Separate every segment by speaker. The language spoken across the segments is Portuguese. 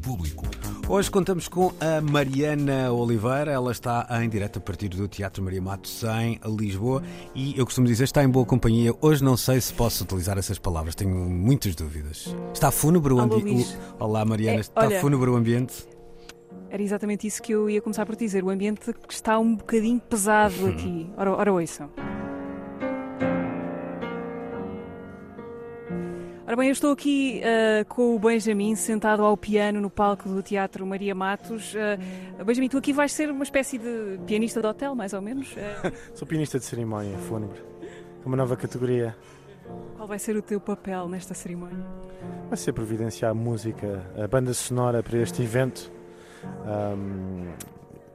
Speaker 1: público.
Speaker 2: Hoje contamos com a Mariana Oliveira, ela está em direto a partir do Teatro Maria Matos em Lisboa e eu costumo dizer está em boa companhia. Hoje não sei se posso utilizar essas palavras, tenho muitas dúvidas. Está fúnebre o ambiente? Olá Mariana,
Speaker 3: É,
Speaker 2: está
Speaker 3: olha-
Speaker 2: fúnebre o ambiente?
Speaker 3: Era exatamente isso que eu ia começar por dizer. O ambiente que está um bocadinho pesado aqui. Ora, ora ouçam. Ora bem, eu estou aqui ah, com o Benjamin sentado ao piano no palco do Teatro Maria Matos. Ah, Benjamin, tu aqui vais ser uma espécie de pianista de hotel, mais ou menos. Ah,
Speaker 4: Sou pianista de cerimónia fúnebre. É uma nova categoria.
Speaker 3: qual vai ser o teu papel nesta cerimónia?
Speaker 4: Vai ser providenciar a música, a banda sonora para este evento. ahm,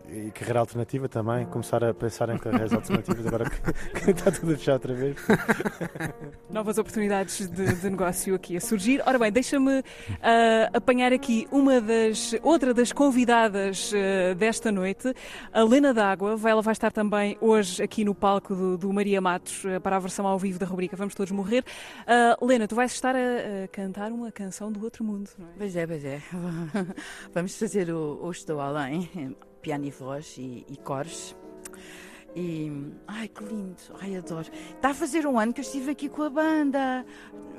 Speaker 4: e carreira alternativa também. Começar a pensar em carreiras alternativas agora que, que está tudo a fechar outra vez.
Speaker 3: Novas oportunidades de, de negócio aqui a surgir. Ora bem, deixa-me ah, apanhar aqui uma das, outra das convidadas ah, desta noite, a Lena D'Água. Vai- Ela vai estar também hoje aqui no palco do, do Maria Matos ah, para a versão ao vivo da rubrica Vamos Todos Morrer. Lena, tu vais estar a, a cantar uma canção do outro mundo, não é?
Speaker 5: Pois é, pois é. Vamos fazer o, o Estou Além, piano e voz e, e cores. E. Ai, que lindo! Ai, adoro. Está a fazer um ano que eu estive aqui com a banda.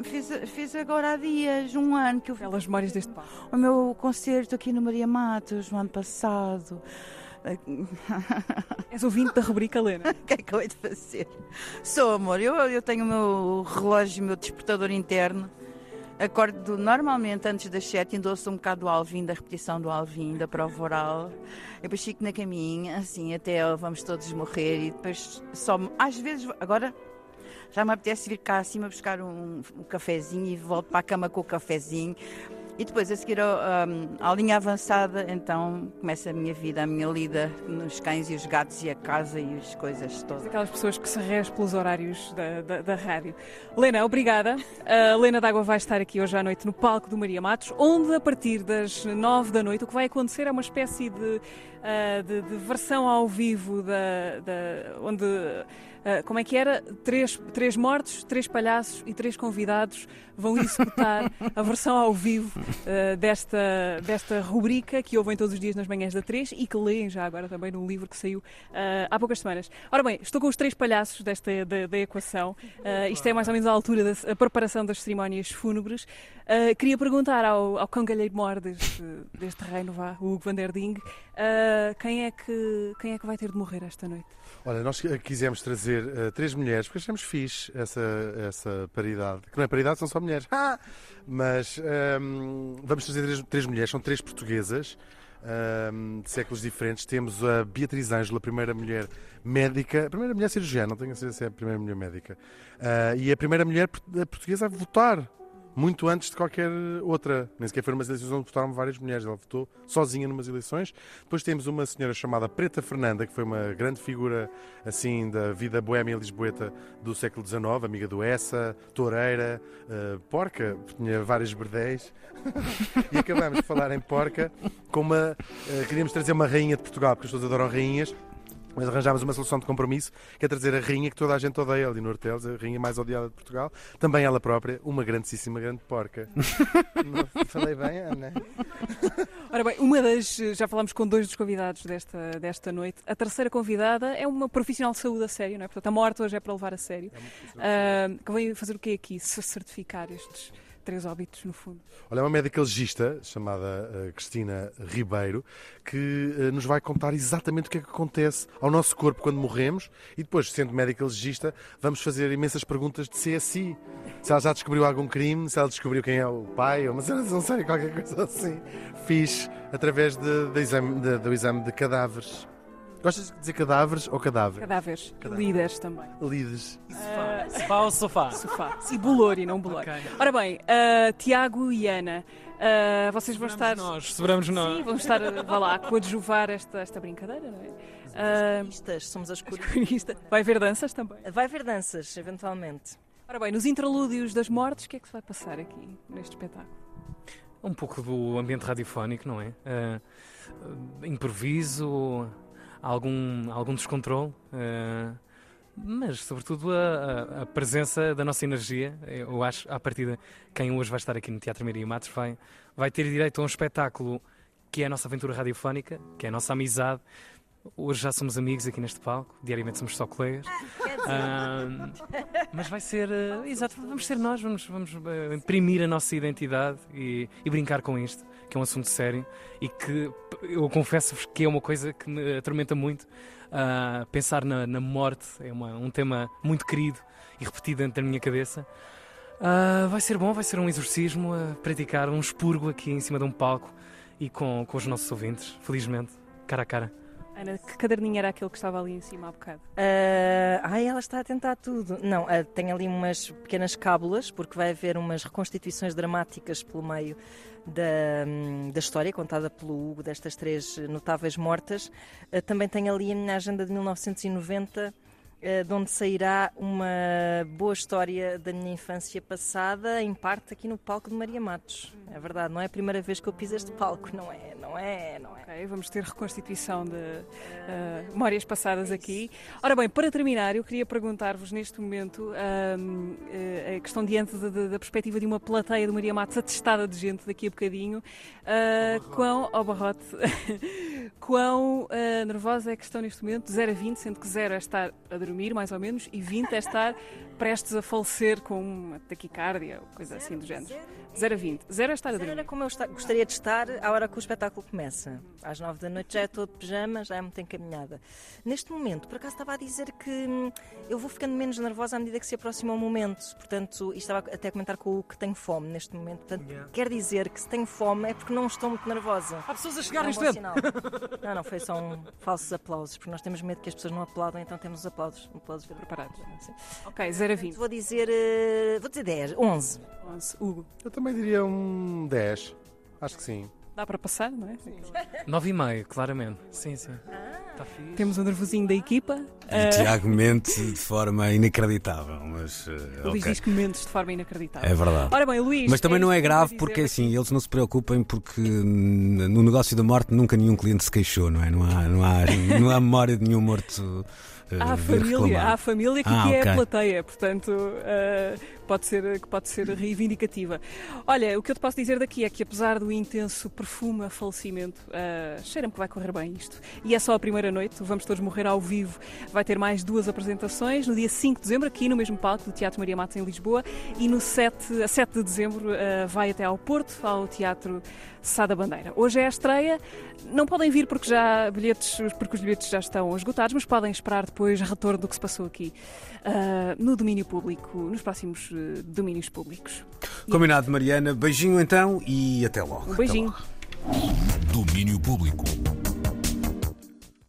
Speaker 5: Fez, fez agora há dias, um ano que eu
Speaker 3: Belas memórias deste palco.
Speaker 5: o meu concerto aqui no Maria Matos, no ano passado.
Speaker 3: És ouvinte da rubrica, Lena.
Speaker 5: O que é que eu hei de fazer? Sou, amor. Eu, eu tenho o meu relógio, o meu despertador interno. Acordo normalmente antes das sete, ainda um bocado do Alvin, da repetição do Alvin, da prova oral. Eu depois fico na caminha, assim, até vamos todos morrer. E depois só. Às vezes, agora já me apetece vir cá acima buscar um, um cafezinho e volto para a cama com o cafezinho. E depois, a seguir ao- um, à linha avançada, então começa a minha vida, a minha lida nos cães e os gatos e a casa e as coisas todas.
Speaker 3: Aquelas pessoas que se regem pelos horários da, da, da rádio. Lena, obrigada. A Lena D'Água vai estar aqui hoje à noite no palco do Maria Matos, onde a partir das nove da noite o que vai acontecer é uma espécie de, ah, de, de versão ao vivo da, da- onde ah, como é que era? Três, três mortos, três palhaços e três convidados vão executar a versão ao vivo ah, desta, desta rubrica que ouvem todos os dias nas manhãs da 3 e que leem já agora também num livro que saiu ah, há poucas semanas. Ora bem, estou com os três palhaços desta, da, da equação. Isto é mais ou menos a altura da a preparação das cerimónias fúnebres. Queria perguntar ao, ao cangalheiro-mor deste, deste reino, vá, o Hugo van der Ding, quem, é que, quem é que vai ter de morrer esta noite?
Speaker 6: Olha, nós eh, quisemos trazer eh, três mulheres, porque achamos fixe essa, essa paridade. Que não é paridade, são só mulheres. Ah! Mas ehm, vamos trazer três, três mulheres, são três portuguesas, ehm, de séculos diferentes. Temos a Beatriz Ângela, a primeira mulher médica, a primeira mulher cirurgiã, não tenho a certeza se é a primeira mulher médica, Ah, e a primeira mulher port- portuguesa a votar. Muito antes de qualquer outra. Nem sequer foram umas eleições onde votaram várias mulheres. Ela votou sozinha numas eleições. Depois temos uma senhora chamada Preta Fernanda, que foi uma grande figura assim da vida boémia lisboeta do século XIX, amiga do Essa, toureira, eh, porca, tinha vários berdéis. e acabamos de falar em porca com uma. eh, queríamos trazer uma rainha de Portugal, porque as pessoas adoram rainhas. Mas arranjámos uma solução de compromisso, que é trazer a rainha que toda a gente odeia ali no Hortelos, a rainha mais odiada de Portugal, também ela própria, uma grandíssima grande porca. Não falei bem, Ana?
Speaker 3: Ora bem, uma das. Já falámos com dois dos convidados desta, desta noite. A terceira convidada é uma profissional de saúde a sério, não é? Portanto, a morte hoje é para levar a sério. Ah, que vem fazer o quê aqui? Se certificar estes três óbitos, no fundo.
Speaker 6: Olha, é uma médica legista chamada eh, Cristina Ribeiro que eh, nos vai contar exatamente o que é que acontece ao nosso corpo quando morremos e depois, sendo médica legista, vamos fazer imensas perguntas de CSI. Se ela já descobriu algum crime, se ela descobriu quem é o pai, ou uma cena, não sei, qualquer coisa assim. Fiz através de, de exame, de- do exame de cadáveres. Gostas de dizer cadáveres ou cadáver?
Speaker 3: Cadáveres.
Speaker 6: Cadáver.
Speaker 3: Líderes também.
Speaker 6: Lides.
Speaker 3: Ah,
Speaker 7: Sofá ou sofá?
Speaker 3: sofá. E bolori, não bolori.
Speaker 7: Ok.
Speaker 3: Ora bem, ah, Tiago e Ana, ah, vocês vão estar.
Speaker 7: Nós, sobramos nós.
Speaker 3: Sim, vão estar, vá lá, a coadjuvar esta, esta brincadeira, não é? Ah,
Speaker 8: Coristas, somos as coristas.
Speaker 3: corista. Vai haver danças também.
Speaker 8: Vai haver danças, eventualmente.
Speaker 3: Ora bem, nos interlúdios das mortes, o que é que se vai passar aqui neste espetáculo?
Speaker 7: Um pouco do ambiente radiofónico, não é? Ah, improviso, algum, algum descontrole. ah, mas sobretudo a, a- presença da nossa energia. Eu acho, à partida, quem hoje vai estar aqui no Teatro Maria Matos vai, vai ter direito a um espetáculo que é a nossa aventura radiofónica, que é a nossa amizade. Hoje já somos amigos aqui neste palco, diariamente somos só colegas. Ah, mas vai ser, eh, exato, vamos ser nós, vamos, vamos eh, imprimir a nossa identidade e, e brincar com isto, que é um assunto sério e que eu confesso-vos que é uma coisa que me atormenta muito. Ah, pensar na, na morte é uma- um tema muito querido e repetido dentro da minha cabeça. Ah, vai ser bom, vai ser um exorcismo a praticar um expurgo aqui em cima de um palco e com, com os nossos ouvintes, felizmente, cara a cara.
Speaker 3: Ana, que caderninho era aquele que estava ali em cima há bocado?
Speaker 8: Ah, ai, ela está a tentar tudo. Não, ah, tem ali umas pequenas cábulas, porque vai haver umas reconstituições dramáticas pelo meio da, hum, da história contada pelo Hugo destas três notáveis mortas. Ah, também tem ali a minha agenda de 1990. Ah, De onde sairá uma boa história da minha infância passada, em parte aqui no palco de Maria Matos. É verdade, não é a primeira vez que eu piso este palco, não é, não é, não é.
Speaker 3: Ok, vamos ter reconstituição de ah, memórias passadas aqui. Ora bem, para terminar, eu queria perguntar-vos neste momento ahm, eh, a questão diante de- de- da perspectiva de uma plateia de Maria Matos atestada de gente daqui a bocadinho, ah, quão, ao barrote, quão ah, nervosa é que estão neste momento, de 0 a 20, sendo que 0 é estar a dormir, mais ou menos, e 20 é estar prestes a falecer com uma taquicardia, ou coisa assim do género. 0 a 20. 0 é estar a dormir.
Speaker 8: era como eu gostaria de estar à hora que o espetáculo começa. Às nove da noite já é todo de pijama, já é muito encaminhada. Neste momento, por acaso estava a dizer que hum, eu vou ficando menos nervosa à medida que se aproxima o momento. Portanto, e estava até a comentar com o que tenho fome neste momento. Portanto, quer dizer que se tenho fome é porque não estou muito nervosa.
Speaker 7: Há pessoas a
Speaker 8: É
Speaker 7: chegar
Speaker 8: um
Speaker 7: neste momento.
Speaker 8: sinal. Não, não, foi só um falsos aplausos, porque nós temos medo que as pessoas não aplaudam, então temos os aplausos, aplausos
Speaker 3: Preparados.
Speaker 8: Sim.
Speaker 3: Ok, 0 a 20.
Speaker 8: Vou dizer, eh, vou dizer 10, 11.
Speaker 3: 11. Hugo,
Speaker 6: Eu também diria um 10. Acho que sim.
Speaker 3: dá para passar, não é?
Speaker 7: Nove e meio, claramente. Sim, sim.
Speaker 3: Temos o nervosinho da equipa.
Speaker 2: E Tiago mente de forma inacreditável, mas. eh,
Speaker 3: O Luís
Speaker 2: ok.
Speaker 3: diz que mentes de forma inacreditável.
Speaker 2: É verdade.
Speaker 3: Ora bem, Luís.
Speaker 2: Mas também
Speaker 3: é
Speaker 2: não é grave porque assim, eles não se preocupem porque no negócio da morte nunca nenhum cliente se queixou, não é? Não há, não há, não há memória de nenhum morto. eh,
Speaker 3: Há família, há a família que,
Speaker 2: Ah,
Speaker 3: que é
Speaker 2: ok.
Speaker 3: a plateia, portanto uh, pode, ser, pode ser reivindicativa. Olha, o que eu te posso dizer daqui é que apesar do intenso perfume a falecimento, uh, cheira-me que vai correr bem isto. E é só a primeira noite, vamos todos morrer ao vivo. Vai ter mais duas apresentações no dia 5 de dezembro, aqui no mesmo palco do Teatro Maria Matos em Lisboa, e no 7, a 7 de dezembro uh, vai até ao Porto, ao Teatro Sá da Bandeira. Hoje é a estreia, não podem vir porque já bilhetes, porque os bilhetes já estão esgotados, mas podem esperar depois retorno do que se passou aqui ah, no domínio público, nos próximos eh, domínios públicos.
Speaker 2: Combinado, Mariana. Beijinho então e até logo.
Speaker 3: Um beijinho.
Speaker 1: Domínio Público.